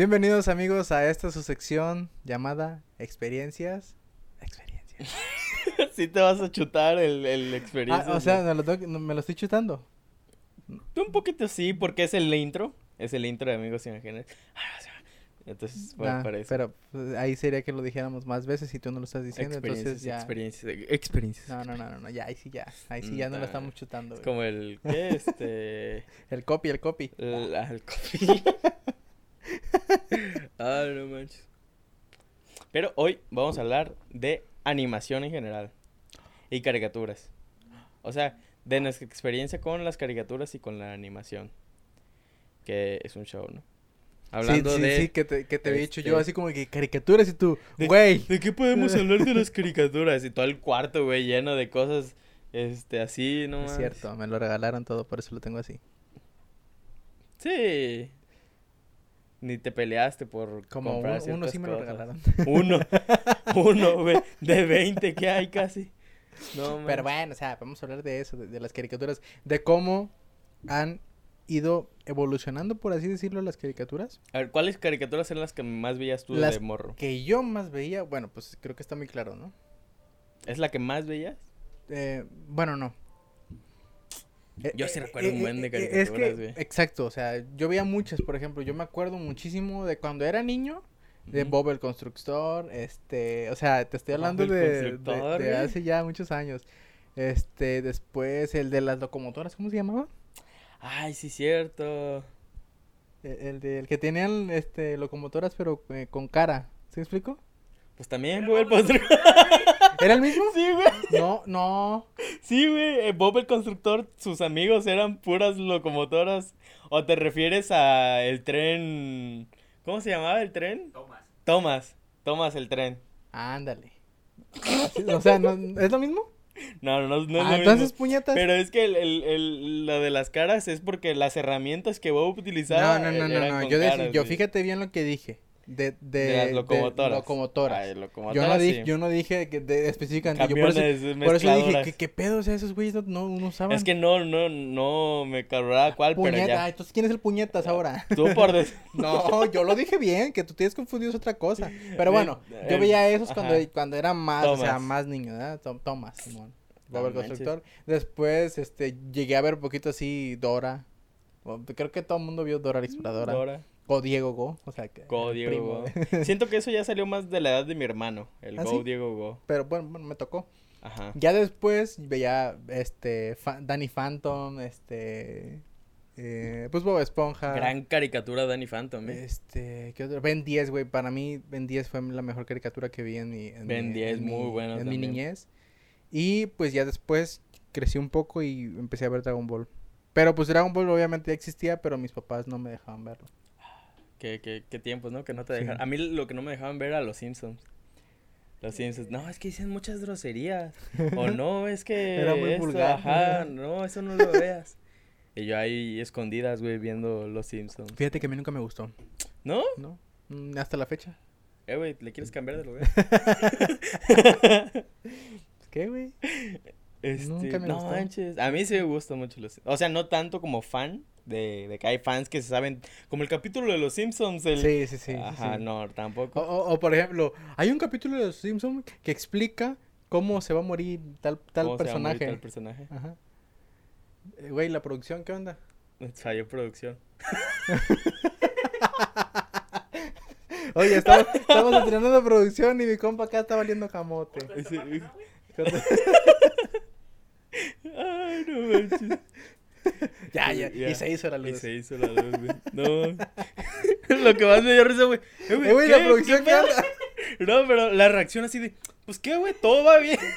Bienvenidos amigos a esta su sección llamada Experiencias. Experiencias. sí te vas a chutar el, el Ah, experiencia. o sea, me lo, tengo que- me lo estoy chutando. Tú un poquito sí, porque es el intro. Es el intro de Amigos Imaginarios. Entonces, fue Ah, para eso. pero pues, ahí sería que lo dijéramos más veces y tú no lo estás diciendo, experiencias, entonces ya... experiencias, experiencias. No, no, no, no, no, ya, ahí sí ya, ahí sí ya no lo estamos chutando. Es como el, ¿qué? Este... El copy, el copy. el, ah, el coffee. ah, no manches. Pero hoy vamos a hablar de animación en general. Y caricaturas. O sea, de nuestra experiencia con las caricaturas y con la animación. Que es un show, ¿no? Hablando sí, sí, de... sí, que te, que te había dicho yo este- así como que caricaturas y tú, güey. ¿De qué podemos hablar de las caricaturas? Y todo el cuarto, güey, lleno de cosas, este, así, no Es cierto, me lo regalaron todo, por eso lo tengo así. Sí. Ni te peleaste por Como comprar uno, sí me lo cosas. regalaron. Uno, uno, güey, de 20 que hay casi. No, Pero bueno, o sea, vamos a hablar de eso, de, de las caricaturas, de cómo han ido evolucionando, por así decirlo, las caricaturas. A ver, ¿cuáles caricaturas eran las que más veías tú Las de morro? Que yo más veía, bueno, pues creo que está muy claro, ¿no? ¿Es la que más veías? Eh, bueno, no. Eh, Yo sí eh, recuerdo un eh, buen de eh, es que, caricaturas, güey. Exacto, o sea, yo veía muchas, por ejemplo, yo me acuerdo muchísimo de cuando era niño, de. Bob el Constructor, este, o sea, te estoy Bob hablando de, de- Constructor, de güey. hace ya muchos años. Este, después el de las locomotoras, ¿cómo se llamaba? Ay, sí, cierto. El, el de, el que tenían, este, locomotoras pero eh, con cara, ¿se explico? Pues también, güey, el postre. ¿Era el mismo? Sí, güey. No, no. Sí, güey, eh, Bob el constructor, sus amigos eran puras locomotoras. ¿O te refieres a el tren? ¿Cómo se llamaba el tren? Tomás. Thomas. Thomas el tren. Ándale. O sea, ¿no, ¿es lo mismo? No, no, no, no es ah, lo entonces, mismo. puñetas. Pero es que el, el, el- lo de las caras es porque las herramientas que Bob utilizaba No, no, no, no, eran no. Yo, caras, yo fíjate bien lo que dije. De, de, De las locomotoras. locomotoras. Ay, yo, no dije, sí. yo no dije que de, específicamente. Yo por eso, Camiones, por eso dije. ¿qué, qué pedo? Sea, esos güeyes no, no, no. Es que no, no, no me cargaba cuál, pero Puñeta. Ah, ya. entonces, ¿quién es el puñetas ahora? Tú por des- no, yo lo dije bien, que tú tienes confundido es otra cosa. Pero bueno, yo El- veía esos cuando, cuando era más, o sea, más niño, ¿verdad? Tom- Thomas, Simón. No manches. constructor. Después, este, llegué a ver un poquito así Dora. Creo que todo el mundo vio Dora la exploradora. Dora. O Diego Go, o sea que. Go Diego primo Go. Siento que eso ya salió más de la edad de mi hermano. El ¿Ah, Go sí? Diego Go. Pero bueno, bueno, me tocó. Ajá. Ya después veía este Danny Phantom, este eh, pues Bob Esponja. Gran caricatura Danny Phantom, ¿eh? Este, ¿qué otro? Ben 10, güey, para mí Ben 10 fue la mejor caricatura que vi en mi en Ben mi- 10, en muy mi- bueno en mi niñez. Y pues ya después crecí un poco y empecé a ver Dragon Ball. Pero pues Dragon Ball obviamente ya existía, pero mis papás no me dejaban verlo. ¿Qué, qué, qué tiempos, ¿no? Que no te Sí. dejaban. A mí lo que no me dejaban ver era los Simpsons. Los Simpsons. No, es que dicen muchas groserías. O no, es que. Era muy esto, vulgar. Ajá, no, eso no lo veas. Y yo ahí escondidas, güey, viendo los Simpsons. Fíjate que a mí nunca me gustó, ¿No? ¿no? Mm, Hasta la fecha. Eh, güey, ¿le quieres cambiar de lugar? ¿Qué, güey? Este, Nunca me no gustó. manches. A mí sí me gustan mucho los O sea, no tanto como fan de, de que hay fans que se saben. Como el capítulo de los Simpsons. El... Sí, sí, sí. sí, Ajá, sí. no, tampoco. o- o, por ejemplo, hay un capítulo de Los Simpsons que explica cómo se va a morir tal, tal ¿Cómo se llama personaje. ahorita el personaje? Ajá. Eh, Güey, la producción, ¿qué onda? Falló producción. Oye, estamos, estamos entrenando producción y mi compa acá está valiendo camote. Ya, Ay, no manches. Ya, Ya. y se hizo la Y luz. se hizo la luz, güey. No. Lo que más me dio risa, güey. Eh, güey, la producción, ¿qué pedo? onda? No, pero la reacción así de, pues qué, güey, todo va bien.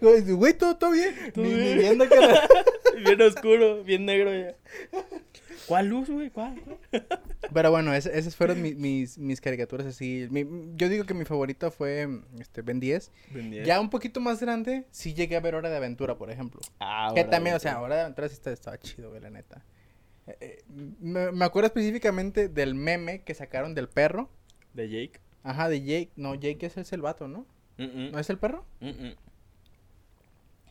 Güey, todo, todo bien. Todo ni, ni bien. viendo que la- bien oscuro, bien negro ya. ¿Cuál luz, güey? ¿Cuál? cuál? Pero bueno, es- esas fueron mi- mis, mis caricaturas así. Mi- yo digo que mi favorita fue este, Ben 10. Ya un poquito más grande, sí llegué a ver Hora de Aventura, por ejemplo. Ah, Que también, o sea, Hora de Aventura sí está- estaba chido, güey, la neta. Eh, eh, me, me acuerdo específicamente del meme que sacaron del perro. ¿De Jake? Ajá, de Jake. No, Jake es el vato, ¿no? Mm, mm, ¿No es el perro? mm, mm.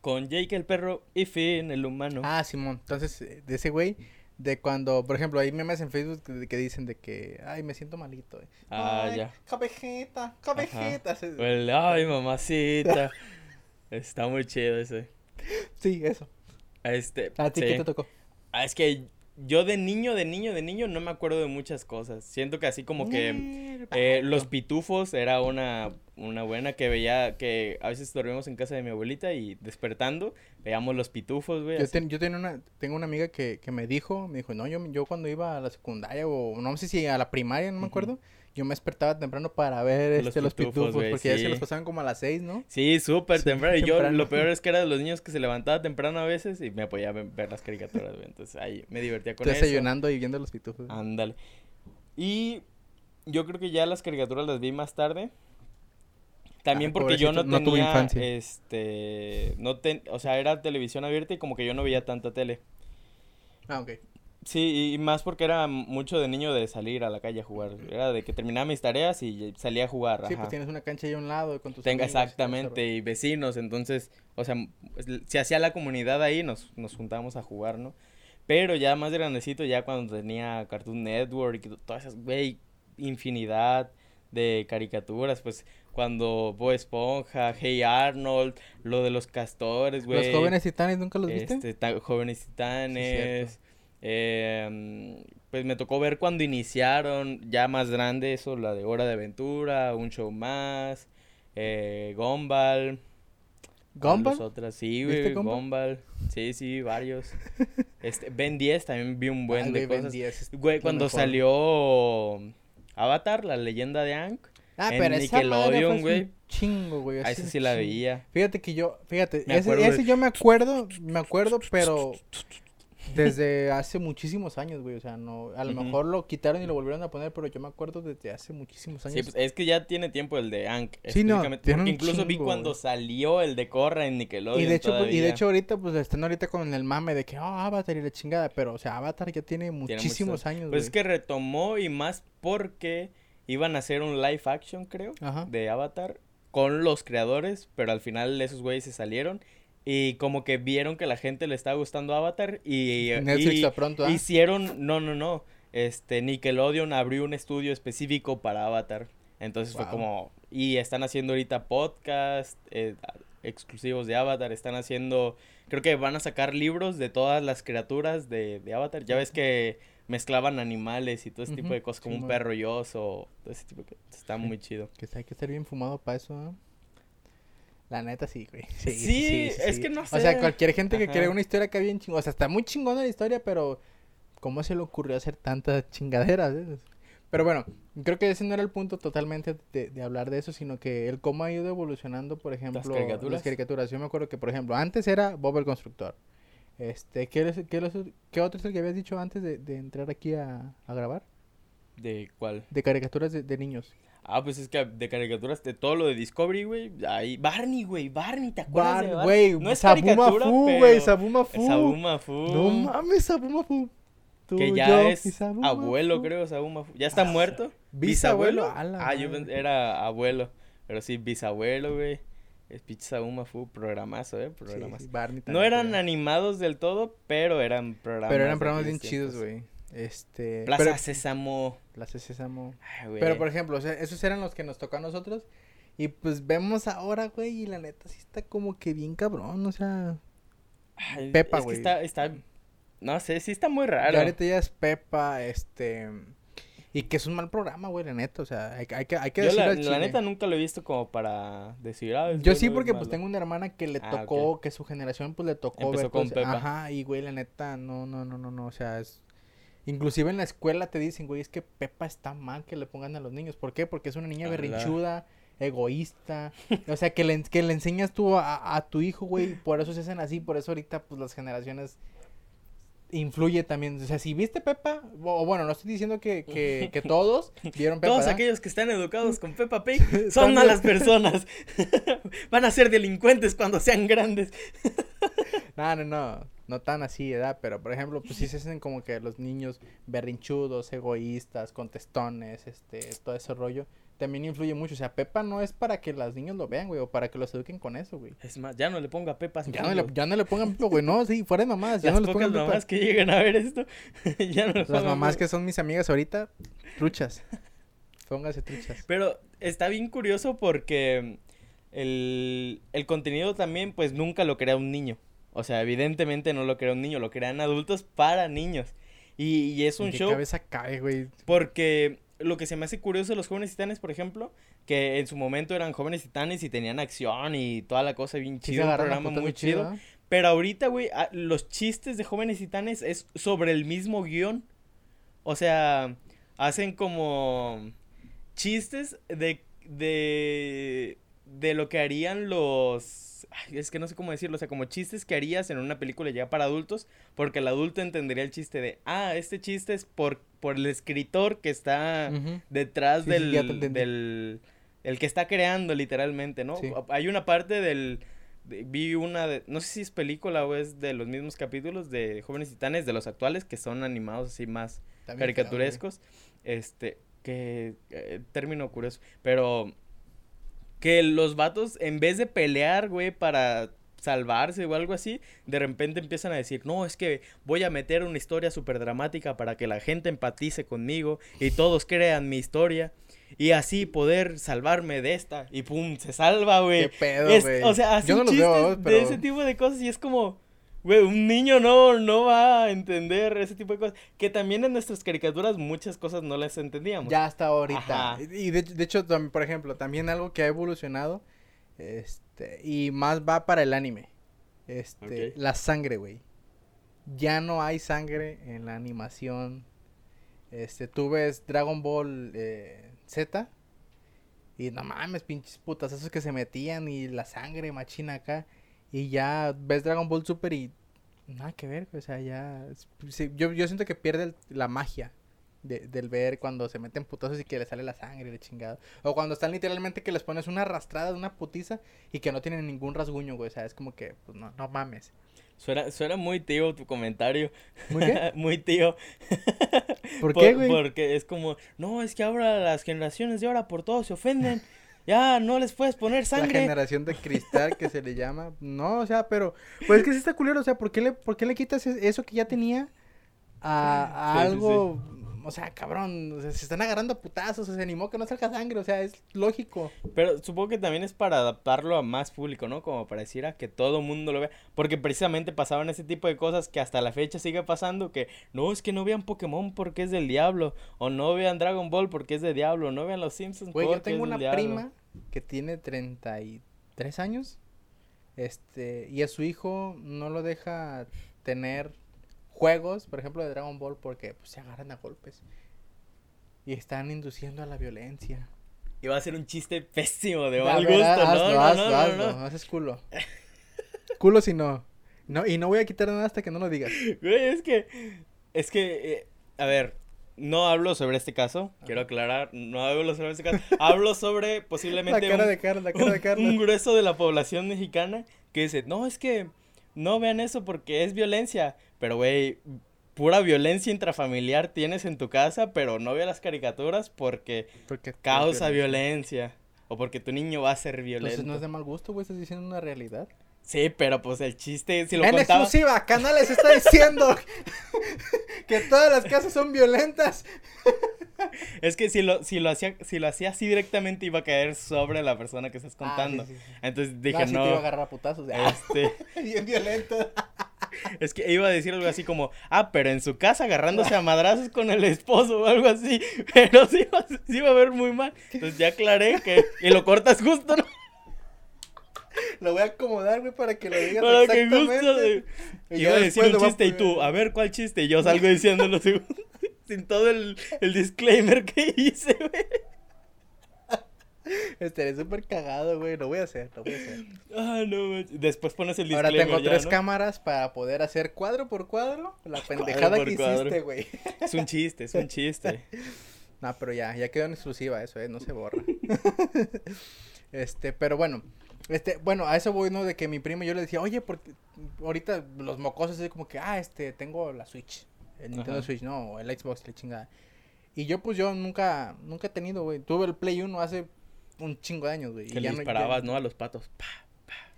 Con Jake el perro y Finn el humano. Ah, Simón. Entonces, eh, de ese güey, de cuando, por ejemplo, hay memes en Facebook que, dicen de que, ay, me siento malito. Eh. Ah, ya. Cabejeta, cabejeta. ay, mamacita. Está muy chido ese. Sí, eso. Este, ¿A ti qué te tocó? Ah, es que yo de niño, de niño, de niño no me acuerdo de muchas cosas. Siento que así como que eh, los pitufos era una, una buena que veía que a veces dormíamos en casa de mi abuelita y despertando veíamos los pitufos, güey. Yo, yo tengo, una, tengo una amiga que, que me dijo, me dijo, no, yo, yo cuando iba a la secundaria o no sé si a la primaria, no me acuerdo yo me despertaba temprano para ver los, este, los pitufos, porque ya se los pasaban como a las seis, ¿no? Sí, súper temprano. Y yo, lo peor es que era de los niños que se levantaba temprano a veces y me apoyaba a ver las caricaturas, güey. Entonces ahí me divertía con eso. Desayunando y viendo los pitufos. Ándale. Y yo creo que ya las caricaturas las vi más tarde. También ah, porque yo no tenía, tuve infancia. este, no ten, o sea, era televisión abierta y como que yo no veía tanta tele. Ah, ok. Sí, y más porque era mucho de niño de salir a la calle a jugar. Era de que terminaba mis tareas y salía a jugar. Sí, pues tienes una cancha ahí a un lado con tus Tenga exactamente, y vecinos, entonces, o sea, pues, se hacía la comunidad ahí, nos, nos juntábamos a jugar, ¿no? Pero ya más grandecito, ya cuando tenía Cartoon Network y todas esas, güey, infinidad de caricaturas, pues cuando Bo Esponja, Hey Arnold, lo de los castores, güey. ¿Los jóvenes titanes nunca los viste? Este, jóvenes titanes. Eh, pues me tocó ver cuando iniciaron, ya más grande eso, la de Hora de Aventura, Un Show Más, eh, Gumball. ¿Gumball? otras, sí, güey, Gumball? Sí, sí, varios. este, Ben 10 también vi un buen de cosas. güey, cuando salió Avatar, la leyenda de Aang. Ah, pero Nickelodeon, güey. Chingo, güey. A ese sí la veía. Fíjate que yo, fíjate, ese, ese yo me acuerdo, me acuerdo, pero desde hace muchísimos años, güey. O sea, no. A lo mejor lo quitaron y lo volvieron a poner, pero yo me acuerdo desde hace muchísimos años. Sí, pues es que ya tiene tiempo el de Ank. Sí, no. Porque incluso vi cuando salió el de Corra en Nickelodeon. Y de hecho, pues, y de hecho ahorita, pues están ahorita con el mame de que, oh, Avatar y la chingada. Pero, o sea, Avatar ya tiene muchísimos años, Pues es que retomó y más porque iban a hacer un live action, creo, de Avatar con los creadores, pero al final esos güeyes se salieron y como que vieron que la gente le estaba gustando Avatar y, Netflix pronto, ¿ah? hicieron, no, no, no, este, Nickelodeon abrió un estudio específico para Avatar. Entonces fue como, y están haciendo ahorita podcast eh, exclusivos de Avatar, están haciendo, creo que van a sacar libros de todas las criaturas de, de Avatar. Ya ves que mezclaban animales y todo ese tipo de cosas, como un perro y oso, todo ese tipo de cosas. Está muy chido. Que hay que estar bien fumado para eso, ¿no? La neta sí, güey. Sí, es que no sé. O sea, cualquier gente que quiere una historia que bien chingona. O sea, está muy chingona la historia, pero ¿cómo se le ocurrió hacer tantas chingaderas? Eh? Pero bueno, creo que ese no era el punto totalmente de, hablar de eso, sino que el cómo ha ido evolucionando, por ejemplo, las caricaturas. Las caricaturas. Yo me acuerdo que, por ejemplo, antes era Bob el Constructor. Este, ¿qué, qué, qué otro es el que habías dicho antes de, de entrar aquí a, a, grabar? ¿De cuál? De caricaturas de, de niños. Ah, pues es que de caricaturas, de todo lo de Discovery, güey. Ahí, Barney, güey, Barney, ¿te acuerdas de Barney? Güey, no es caricatura, Fu, güey, Sabuma Fu. Sabuma Fu. No mames, Sabuma Fu. que ya es abuelo, creo, Sabuma Fu. ¿Ya está ah, muerto? ¿Bisabuelo? ah, yo era abuelo. Pero sí, bisabuelo, güey. Es pinche Sabuma Fu, programazo, ¿eh? Programazo. Sí, Barney no eran animados del todo, pero eran programas. Pero eran programas bien chidos, güey. Este. Plaza Sésamo. Plaza Sésamo. pero por ejemplo, esos eran los que nos tocó a nosotros. Y pues vemos ahora, güey, y la neta sí está como que bien cabrón, o sea. Pepa, güey. Es que está, está. No sé, sí está muy raro. Y ahorita ya es Pepa, este. Y que es un mal programa, güey, la neta, o sea, hay, hay que, hay que Yo la, la, neta nunca lo he visto como para decir, ah, Yo sí, porque pues tengo una hermana que le ah, tocó, que su generación pues le tocó Empezó ver, con pues, Pepa. Ajá, y güey, la neta, no, no, no, no, no, o sea, es Inclusive en la escuela te dicen, güey, es que Pepa está mal que le pongan a los niños. ¿Por qué? Porque es una niña berrinchuda, egoísta. o sea, que le, que le enseñas tú a, tu hijo, güey. Por eso se hacen así. Por eso ahorita, pues, las generaciones influye también. O sea, si viste Pepa, o bueno, no estoy diciendo que, que, que todos vieron Pepa. Todos aquellos que están educados con Pepa Pig son malas personas. Van a ser delincuentes cuando sean grandes. no, no, no no tan así, ¿verdad? Pero, por ejemplo, pues sí se hacen como que los niños berrinchudos, egoístas, contestones, este, todo ese rollo. También influye mucho. O sea, Pepa no es para que los niños lo vean, güey, o para que los eduquen con eso, güey. Es más, ya no le ponga Pepa. Ya no, le, ya no le pongan Pepa, güey. No, sí, fuera de mamás. Ya Las no le pongan Pepa. mamás que lleguen a ver esto, ya no Las mamás que son mis amigas ahorita, truchas. Póngase truchas. Pero está bien curioso porque el, el contenido también, pues nunca lo crea un niño. O sea, evidentemente no lo crea un niño, lo crean adultos para niños. Y, y es un show. cabeza cae, güey? Porque lo que se me hace curioso de los jóvenes titanes, por ejemplo, que en su momento eran jóvenes titanes y tenían acción y toda la cosa bien chida, un programa muy chido. Pero ahorita, güey, los chistes de jóvenes titanes es sobre el mismo guion. O sea, hacen como chistes de, de, de lo que harían los es que no sé cómo decirlo, o sea, como chistes que harías en una película ya para adultos, porque el adulto entendería el chiste de, ah, este chiste es por, por el escritor que está detrás del, del, el que está creando literalmente, ¿no? Hay una parte del, vi una de, no sé si es película o es de los mismos capítulos de Jóvenes Titanes, de los actuales, que son animados así más caricaturescos, este, que, eh, término curioso, pero que los vatos, en vez de pelear, güey, para salvarse o algo así, de repente empiezan a decir, no, es que voy a meter una historia súper dramática para que la gente empatice conmigo y todos crean mi historia. Y así poder salvarme de esta. Y pum, se salva, güey. Qué pedo, güey. O sea, así chistes de ese tipo de cosas y es como Güey, un niño no, no va a entender ese tipo de cosas. Que también en nuestras caricaturas muchas cosas no las entendíamos. Ya hasta ahorita. Y de, hecho, por ejemplo, también algo que ha evolucionado. Este, y más va para el anime. Este, la sangre, güey. Ya no hay sangre en la animación. Este, tú ves Dragon Ball eh, Z. Y no mames, pinches putas, esos que se metían y la sangre machina acá. Y ya ves Dragon Ball Super y nada que ver, o sea, ya... yo, yo siento que pierde la magia de, del ver cuando se meten putazos y que le sale la sangre de chingado. O cuando están literalmente que les pones una arrastrada de una putiza y que no tienen ningún rasguño, güey. O sea, es como que, pues no, no mames. Suena, suena muy tío tu comentario. ¿Muy qué? muy tío. ¿Por qué, güey? Porque es como, no, es que ahora las generaciones de ahora por todo se ofenden. Ya, no les puedes poner sangre. La generación de cristal que se le llama. No, o sea, pero. Pues es que sí está culero. O sea, ¿por qué le, por qué le quitas eso que ya tenía a, algo o sea, cabrón, se están agarrando a putazos, se animó que no salga sangre, o sea, es lógico. Pero supongo que también es para adaptarlo a más público, ¿no? Como para decir a que todo mundo lo vea. Porque precisamente pasaban ese tipo de cosas que hasta la fecha sigue pasando, que no, es que no vean Pokémon porque es del diablo, o no vean Dragon Ball porque es del diablo, no vean Los Simpsons Güey, yo tengo una prima que tiene 33 años, este, y a su hijo no lo deja tener juegos, por ejemplo, de Dragon Ball, porque pues, se agarran a golpes. Y están induciendo a la violencia. Y va a ser un chiste pésimo de mal gusto, ¿no? no, hazlo, no, hazlo, no, haces culo. culo si no. No, y no voy a quitar nada hasta que no lo digas. Güey, es que, es que, eh, a ver, no hablo sobre este caso, quiero aclarar, no hablo sobre este caso, hablo sobre posiblemente la cara de Carla, la cara de Carla. un grueso de la población mexicana que dice, no, es que no vean eso porque es violencia. Pero, güey, pura violencia intrafamiliar tienes en tu casa, pero no veas las caricaturas porque, causa violencia. O porque tu niño va a ser violento. Entonces no es de mal gusto, güey, estás diciendo una realidad. Sí, pero pues el chiste, si lo en exclusiva, Canales está diciendo que todas las casas son violentas. es que si lo, si lo hacía, si lo hacía así directamente iba a caer sobre la persona que estás ah, contando. Entonces dije, no. te iba a agarrar a putazos. Este... Bien violento. Es que iba a decir algo así como, ah, pero en su casa agarrándose a madrazos con el esposo o algo así. Pero sí, sí iba a ver muy mal. Entonces ya aclaré que. Y lo cortas justo, ¿no? Lo voy a acomodar, güey, para que lo digas para exactamente. Que Iba a decir un chiste y tú, a ver cuál chiste. Y yo salgo diciéndolo sin todo el, el disclaimer que hice, güey. Estaré súper cagado, güey. Lo voy a hacer, lo voy a hacer. Ah, no, Después pones el disclaimer. Ahora tengo tres cámaras para poder hacer cuadro por cuadro la pendejada que hiciste, güey. Es un chiste, es un chiste. no, pero ya, ya quedó en exclusiva eso, eh. No se borra. este, pero bueno. Este, bueno, a eso voy, ¿no? De que mi primo yo le decía, oye, porque ahorita los mocosos es como que, ah, este, tengo la Switch, el Nintendo Switch, no, el Xbox, la chingada. Y yo, pues, yo nunca, nunca he tenido, güey. Tuve el Play 1 hace un chingo de años, güey. Que y le ya disparabas, no, ¿no? A los patos. Pa.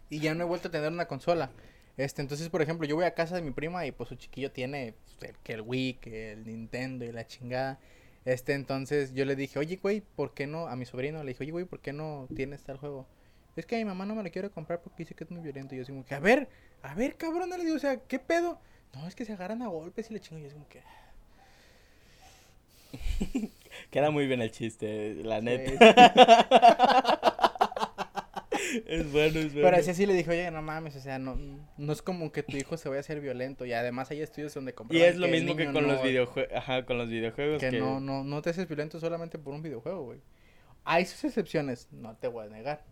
y ya no he vuelto a tener una consola. Este, entonces, por ejemplo, yo voy a casa de mi prima y pues su chiquillo tiene pues, el, que el Wii, que el Nintendo y la chingada. Este, entonces yo le dije, oye, güey, ¿por qué no? A mi sobrino le dije, oye, güey, ¿por qué no tienes tal juego? Es que a mi mamá no me lo quiere comprar porque dice que es muy violento. Y yo digo, que, a ver, a ver, cabrón, le digo, o sea, ¿qué pedo? No, es que se agarran a golpes y le chingo. Y yo digo, que... Queda muy bien el chiste, la Sí. neta. es bueno, es bueno. Pero así, así le dije, oye, no mames, o sea, no, no es como que tu hijo se vaya a hacer violento. Y además hay estudios donde Y comprueban es lo mismo que con no- los videojuegos. Ajá, con los videojuegos. Que, Que, no, no, no te haces violento solamente por un videojuego, güey. Hay sus excepciones, no te voy a negar.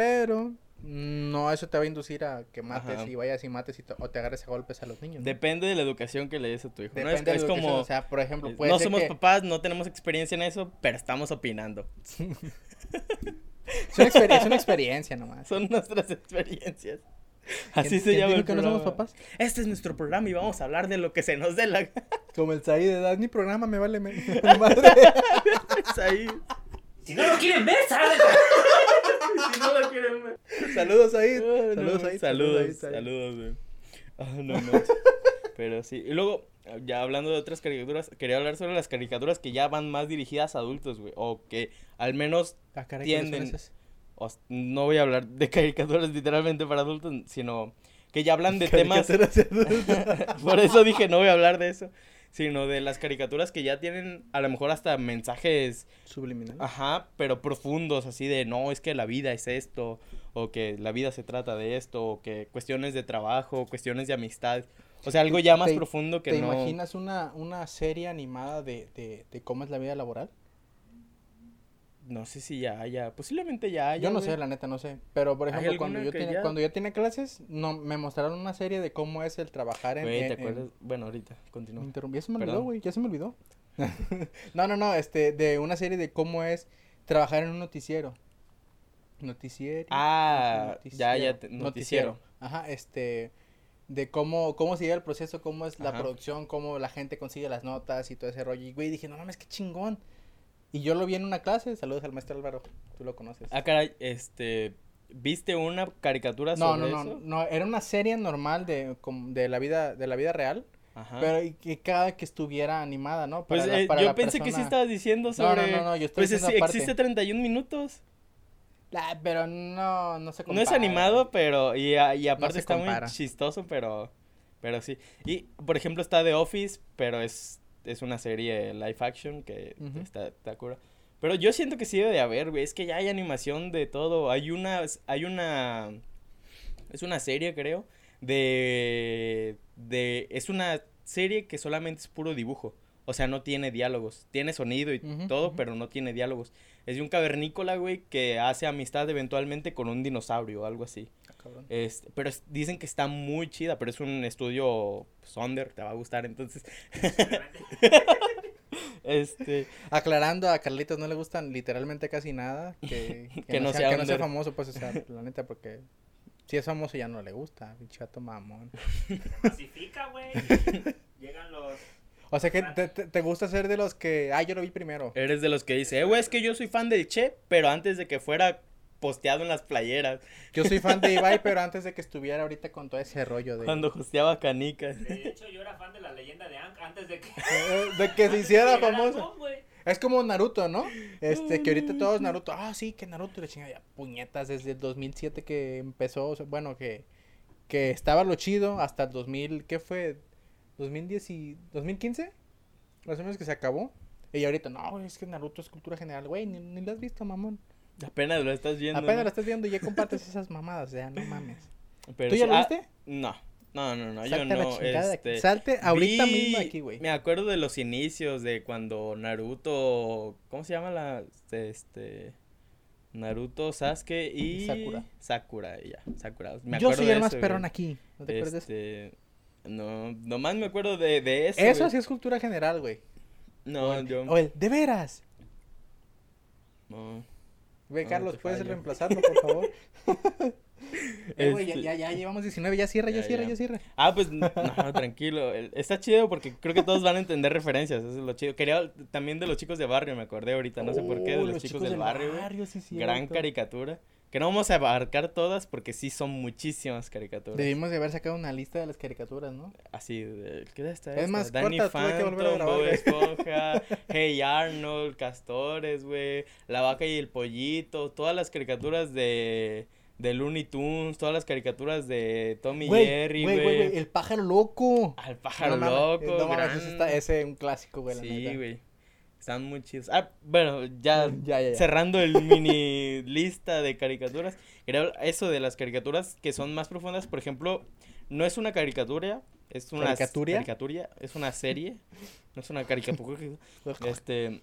Pero no eso te va a inducir a que mates Ajá. y vayas y mates y te- o te agarres a golpes a los niños. ¿no? Depende de la educación que le des a tu hijo. ¿no? Es, Depende de es como. o sea, por ejemplo, puede no ser somos que- papás, no tenemos experiencia en eso, pero estamos opinando. es, una experiencia, es una experiencia nomás. Son nuestras experiencias. Así ¿Quién- se quién llama dijo el que no somos papás? Este es nuestro programa y vamos a hablar de lo que se nos dé la gana. Como el Saí de edad, mi programa me vale me- madre. Es ahí. Si no lo quieren ver, salgan. Si no lo quieren ver. Saludos ahí. Ah, Saludos no, ahí. Saludos, saludos, güey. Ah, no, no. Pero sí. Y luego, ya hablando de otras caricaturas, quería hablar sobre las caricaturas que ya van más dirigidas a adultos, güey. O que al menos, Ah, caray, ¿cuáles son Tienden. o no voy a hablar de caricaturas literalmente para adultos, sino que ya hablan de temas. Por eso dije, no voy a hablar de eso. Sino de las caricaturas que ya tienen a lo mejor hasta mensajes Subliminal. Ajá, pero profundos, así de no, es que la vida es esto, o que la vida se trata de esto, o que cuestiones de trabajo, cuestiones de amistad. O sea, algo ya más ¿Te- profundo que ¿Te no. imaginas una, una serie animada de, de, de cómo es la vida laboral? No sé si ya haya, posiblemente ya haya. Yo no güey. sé, la neta, no sé. Pero, por ¿Hay ejemplo, cuando yo, tenía, ya? cuando yo tenía clases, no, me mostraron una serie de cómo es el trabajar en... Güey, ¿te en- acuerdas? en- Bueno, ahorita, me continúa. interrumpí, ya se me olvidó, güey, ya se me olvidó. no, no, no, este, de una serie de cómo es trabajar en un noticiero. Noticiero. Ah, ya, ya, te- noticiero. Ajá, este, de cómo, cómo se lleva el proceso, cómo es la Ajá. producción, cómo la gente consigue las notas y todo ese rollo. Y, güey, dije, no mames, qué chingón. Y yo lo vi en una clase, saludos al maestro Álvaro, tú lo conoces. Ah, caray, este, ¿viste una caricatura no, sobre no, eso? no, no, era una serie normal de, de la vida, de la vida real, Ajá. pero y que cada que estuviera animada, ¿no? pues la- eh, para yo la pensé que sí estabas diciendo No, sobre... no, no, no, yo estoy Pues diciendo es- existe 31 minutos. Ah, pero no, no se No es animado, pero. Y, a- y aparte está compara. muy chistoso, pero. Pero sí. Y, por ejemplo, está The Office, pero es, es una serie live action que está, está cura. Pero yo siento que sí debe de haber, güey. Es que ya hay animación de todo. Hay una. Hay una. Es una serie, creo. De. De. Es una serie que solamente es puro dibujo. O sea, no tiene diálogos. Tiene sonido y todo, pero no tiene diálogos. Es de un cavernícola, güey, que hace amistad eventualmente con un dinosaurio o algo así. Ah, cabrón. Este, pero es- dicen que está muy chida, pero es un estudio Sonder, te va a gustar entonces. este, Aclarando, a Carlitos no le gustan literalmente casi nada. Que, Que no sea, sea que no sea famoso, pues, o sea, la neta, porque si es famoso ya no le gusta. Pinche vato mamón. Masifica, güey. Llegan los. O sea que te, te, te gusta ser de los que. Ah, yo lo vi primero. eres de los que dice, eh, güey, es que yo soy fan del Che, pero antes de que fuera posteado en las playeras, Yo soy fan de Ibai, pero antes de que estuviera ahorita con todo ese rollo de. cuando hosteaba canicas. De hecho, yo era fan de la leyenda de Ank antes de que. De que se hiciera famoso. Es como Naruto, ¿no? Este, que ahorita todos Naruto, ah, sí, que Naruto, la chingada, ya, puñetas, desde el 2007 que empezó, o sea, bueno, que, que estaba lo chido, hasta el 2000, ¿qué fue? ¿2010 y 2015? Más o menos que se acabó. Y ahorita, no, es que Naruto es cultura general, güey, ni, ni lo has visto, mamón. Apenas lo estás viendo. Apenas ¿no? lo estás viendo y ya compartes esas mamadas, o sea, no mames. Pero ¿Tú ya lo ah, viste? No, no, no, no, yo Salte no. este, Salte ahorita vi- mismo aquí, güey. Me acuerdo de los inicios de cuando Naruto, ¿cómo se llama la este Naruto, Sasuke y Sakura. Sakura, y ya, Sakura. Me Yo soy el más perrón aquí, ¿no te acuerdas? Este no, nomás me acuerdo de, de eso. Eso güey. sí es cultura general, güey. No, O el- yo O el, de veras. no. Ve, No, Carlos, ¿puedes fallo. reemplazarlo, por favor? Eh, güey, ya, Este- ya, ya llevamos 19, ya cierra, ya, Ya, cierra, ya. ya cierra. Ah, pues no, no, tranquilo. Está chido porque creo que todos van a entender referencias. Eso es lo chido. Quería también de los chicos de barrio, me acordé ahorita. No sé por qué, de Oh, los, chicos, del barrio. güey. sí, Gran caricatura. Que no vamos a abarcar todas porque sí son muchísimas caricaturas. Debimos de haber sacado una lista de las caricaturas, ¿no? Así, de, ¿qué de esta? Es esta? más Danny corta, tuve que a Bob. Esponja, Hey Arnold, Castores, güey, La Vaca y el Pollito, todas las caricaturas de, de Looney Tunes, todas las caricaturas de Tommy Jerry, güey, güey, güey. el pájaro loco. Al pájaro No loco, No mames, gran- ese, está, ese es un clásico, güey, la Sí, güey. Están muy chidos. Ah, bueno, ya, Ya, ya, ya. cerrando el mini lista de caricaturas. Hablar eso de las caricaturas que son más profundas. Por ejemplo, no es una caricatura, es una caricaturia, es una serie, no es una caricatura. este,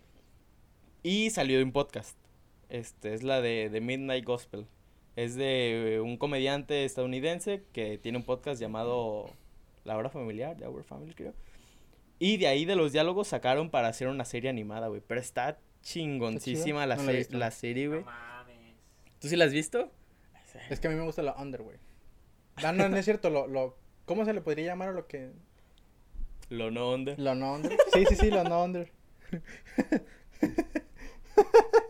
y salió en podcast. Este, es la de, de Midnight Gospel. Es de un comediante estadounidense que tiene un podcast llamado La Hora Familiar, The Hour Family, creo. Y de ahí de los diálogos sacaron para hacer una serie animada, güey. Pero está chingoncísima la, No la se- serie, güey. No mames. ¿Tú sí la has visto? Es que a mí me gusta la under, güey. Ah, no, no es cierto, lo, lo, ¿cómo se le podría llamar a lo que, Lo no onda. lo no under? Sí, sí, sí, lo no under.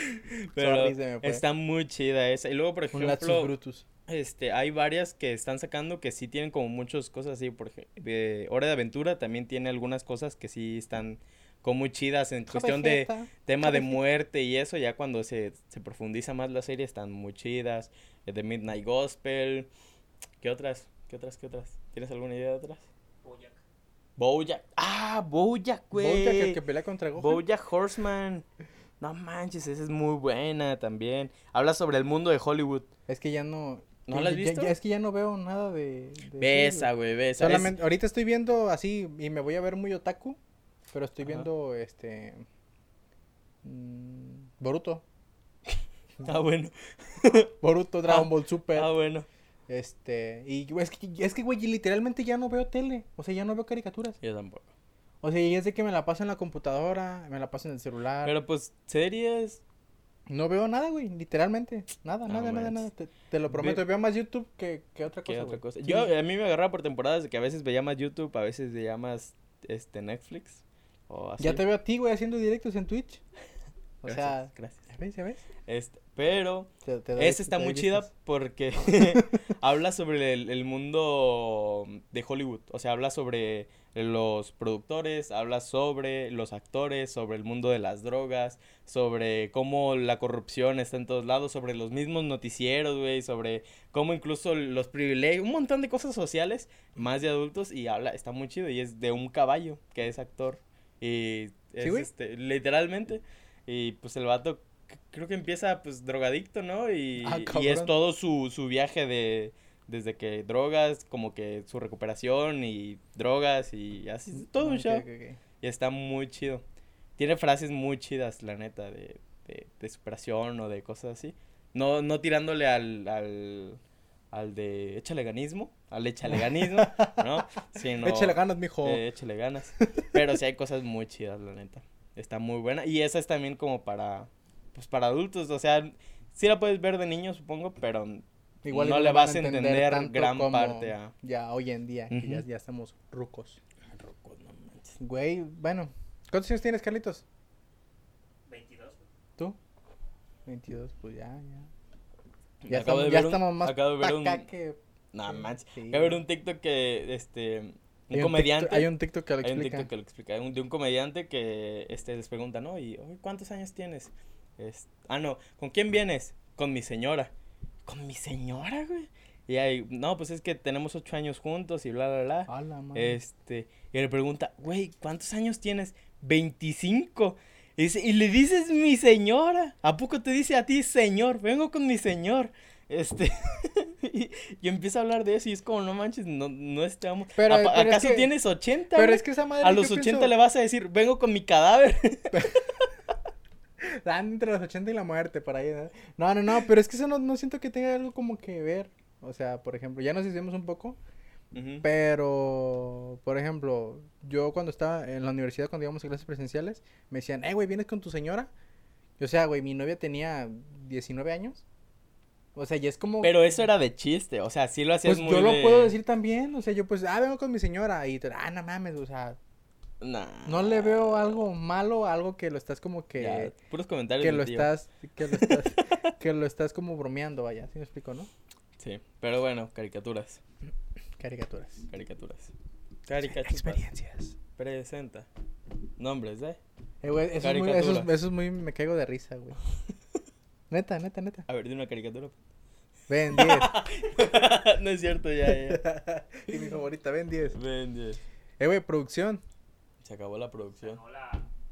Pero Sorry, se me fue. está muy chida esa. Y luego, por ejemplo, brutus. este, hay varias que están sacando que sí tienen como muchas cosas así. Por ejemplo, de Hora de Aventura también tiene algunas cosas que sí están como muy chidas en cuestión de tema de muerte y eso. Ya cuando se, se profundiza más la serie están muy chidas. Eh, The Midnight Gospel. ¿Qué otras? ¿Qué otras? ¿Qué otras? ¿Tienes alguna idea de otras? Bojack. Bojack. Ah, Bojack, güey. Bojack, el que pelea contra Gohan. Bojack Horseman. No manches, esa es muy buena también. Habla sobre el mundo de Hollywood. Es que ya no... ¿No la has visto? ya- es que ya no veo nada de... de Besa, güey, besa. Es- Solamente, ahorita estoy viendo así y me voy a ver muy otaku, pero estoy Ajá. viendo este mm, Boruto, Ah, bueno. Boruto, Dragon Ah, Ball Super, Ah, bueno. este y es que es que güey, literalmente ya no veo tele, o sea, ya no veo caricaturas. Yo tampoco. O sea, y es de que me la paso en la computadora, me la paso en el celular. Pero pues, series. No veo nada, güey, literalmente, nada, No nada, nada, nada, te, te lo prometo, veo más YouTube que, que otra ¿Qué cosa, otra cosa? Sí. Yo, a mí me agarraba por temporadas de que a veces veía más YouTube, a veces veía más este, Netflix. O así. Ya te veo a ti, güey, haciendo directos en Twitch. O Gracias, sea, gracias. ¿ya ves? ¿Ya ves? Este, pero Te- te doy- Esa está muy chida porque habla sobre el, el mundo de Hollywood. O sea, habla sobre los productores, habla sobre los actores, sobre el mundo de las drogas, sobre cómo la corrupción está en todos lados, sobre los mismos noticieros, güey, sobre cómo incluso los privilegios, un montón de cosas sociales, más de adultos, y habla, está muy chido, y es de un caballo que es actor. Y es güey? este, literalmente. Y pues el vato creo que empieza pues drogadicto, ¿no? Y, Ah, y es todo su, su viaje de desde que drogas, como que su recuperación y drogas y así, todo un show. Y está muy chido. Tiene frases muy chidas, la neta, de, de, de superación o de cosas así. No, no tirándole al, al, al de échale ganismo, al échale ganismo, ¿no? Sino, Échale ganas, mijo. eh, échale ganas. Pero sí hay cosas muy chidas, la neta. Está muy buena. Y esa es también como para, pues para adultos. O sea, sí la puedes ver de niño, supongo, pero Igual y no lo le vas a entender tanto gran como parte a... Ya hoy en día, que ya, ya estamos rucos. Güey, bueno. ¿Cuántos años tienes, Carlitos? 22. güey. ¿Tú? 22, pues ya, ya. Ya Acabo estamos, de ya ver un- estamos más acabo de ver un- que... No manches. sí, Acabo de ver un TikTok que, este, un Hay comediante... Hay un TikTok que lo Hay un explica. TikTok que lo explica, un- de un comediante que este, les pregunta, ¿no? Y, "Oye, ¿cuántos años tienes? Es- ah, no, ¿con quién vienes? Con mi señora. ¿Con mi señora, güey? Y ahí, no, pues es que tenemos ocho años juntos y bla, bla, bla. A la madre. Este, y le pregunta, güey, ¿cuántos años tienes? 25. Y, dice, y le dices mi señora. ¿A poco te dice a ti señor? Vengo con mi señor. Este, y, y empieza a hablar de eso y es como, no manches, no, no estamos. Pero- Apa- pero es ¿Acaso que- tienes 80? Pero es que esa madre... A los 80 pienso- le vas a decir, vengo con mi cadáver. Dan entre los 80 y la muerte, por ahí. ¿no? No, no, no, pero es que eso no, no siento que tenga algo como que ver. O sea, por ejemplo, ya nos hicimos un poco, pero, por ejemplo, yo cuando estaba en la universidad, cuando íbamos a clases presenciales, me decían, eh, güey, ¿vienes con tu señora? Y, o sea, güey, mi novia tenía 19 años. O sea, ya es como... Pero eso era de chiste, o sea, sí lo hacías Pues muy yo lo puedo decir también, o sea, yo pues, ah, vengo con mi señora y, ah, no mames, o sea, Nah. no le veo algo malo, algo que lo estás como que... Ya, puros comentarios que lo tío. estás, que lo estás, que lo estás como bromeando, vaya, ¿sí me explico, no? Sí, pero bueno, caricaturas, Caricaturas. caricaturas. Caricaturas. Experiencias. Presenta. Nombres, ¿eh? Eh, güey, eso, es muy, eso, es, eso es muy, me caigo de risa, güey. Neta, neta, neta. A ver, de una caricatura. Ven, 10. no es cierto, ya, ya. y mi favorita, ven 10. Ven, diez. Eh, güey, producción. Se acabó la producción. Ganó la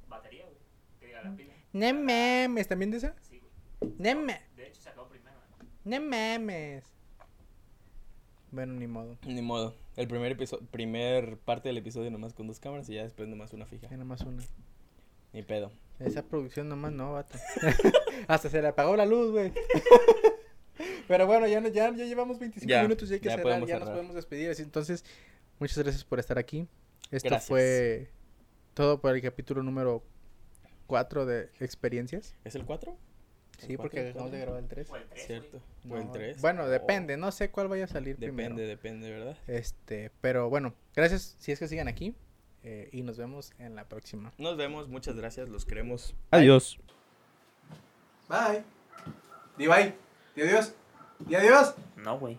batería, güey. Que diga la pila. No mames, ¿también de esa? Sí, güey. No De hecho, se acabó primero, ¿eh? no. Bueno, ni modo. Ni modo. El primer episodio, primer parte del episodio nomás con dos cámaras y ya después nomás una fija. Ya nomás una. Ni pedo. Esa producción nomás no, vato. Hasta se le apagó la luz, güey. Pero bueno, ya, no- ya, ya llevamos 25 Ya, minutos y hay que ya cerrar. podemos Ya nos podemos despedir. Entonces, muchas gracias por estar aquí. Esto Gracias. fue todo por el capítulo número 4 de experiencias. ¿Es el 4? Sí, porque acabamos de grabar el 3. O el 3, Cierto. O el 3. Bueno, depende, no sé cuál vaya a salir Depende, primero. depende, ¿verdad? Este, pero bueno, gracias si es que sigan aquí eh, y nos vemos en la próxima. Nos vemos, muchas gracias, los queremos. Adiós. Bye. Di bye. Di adiós. Di adiós. No, güey.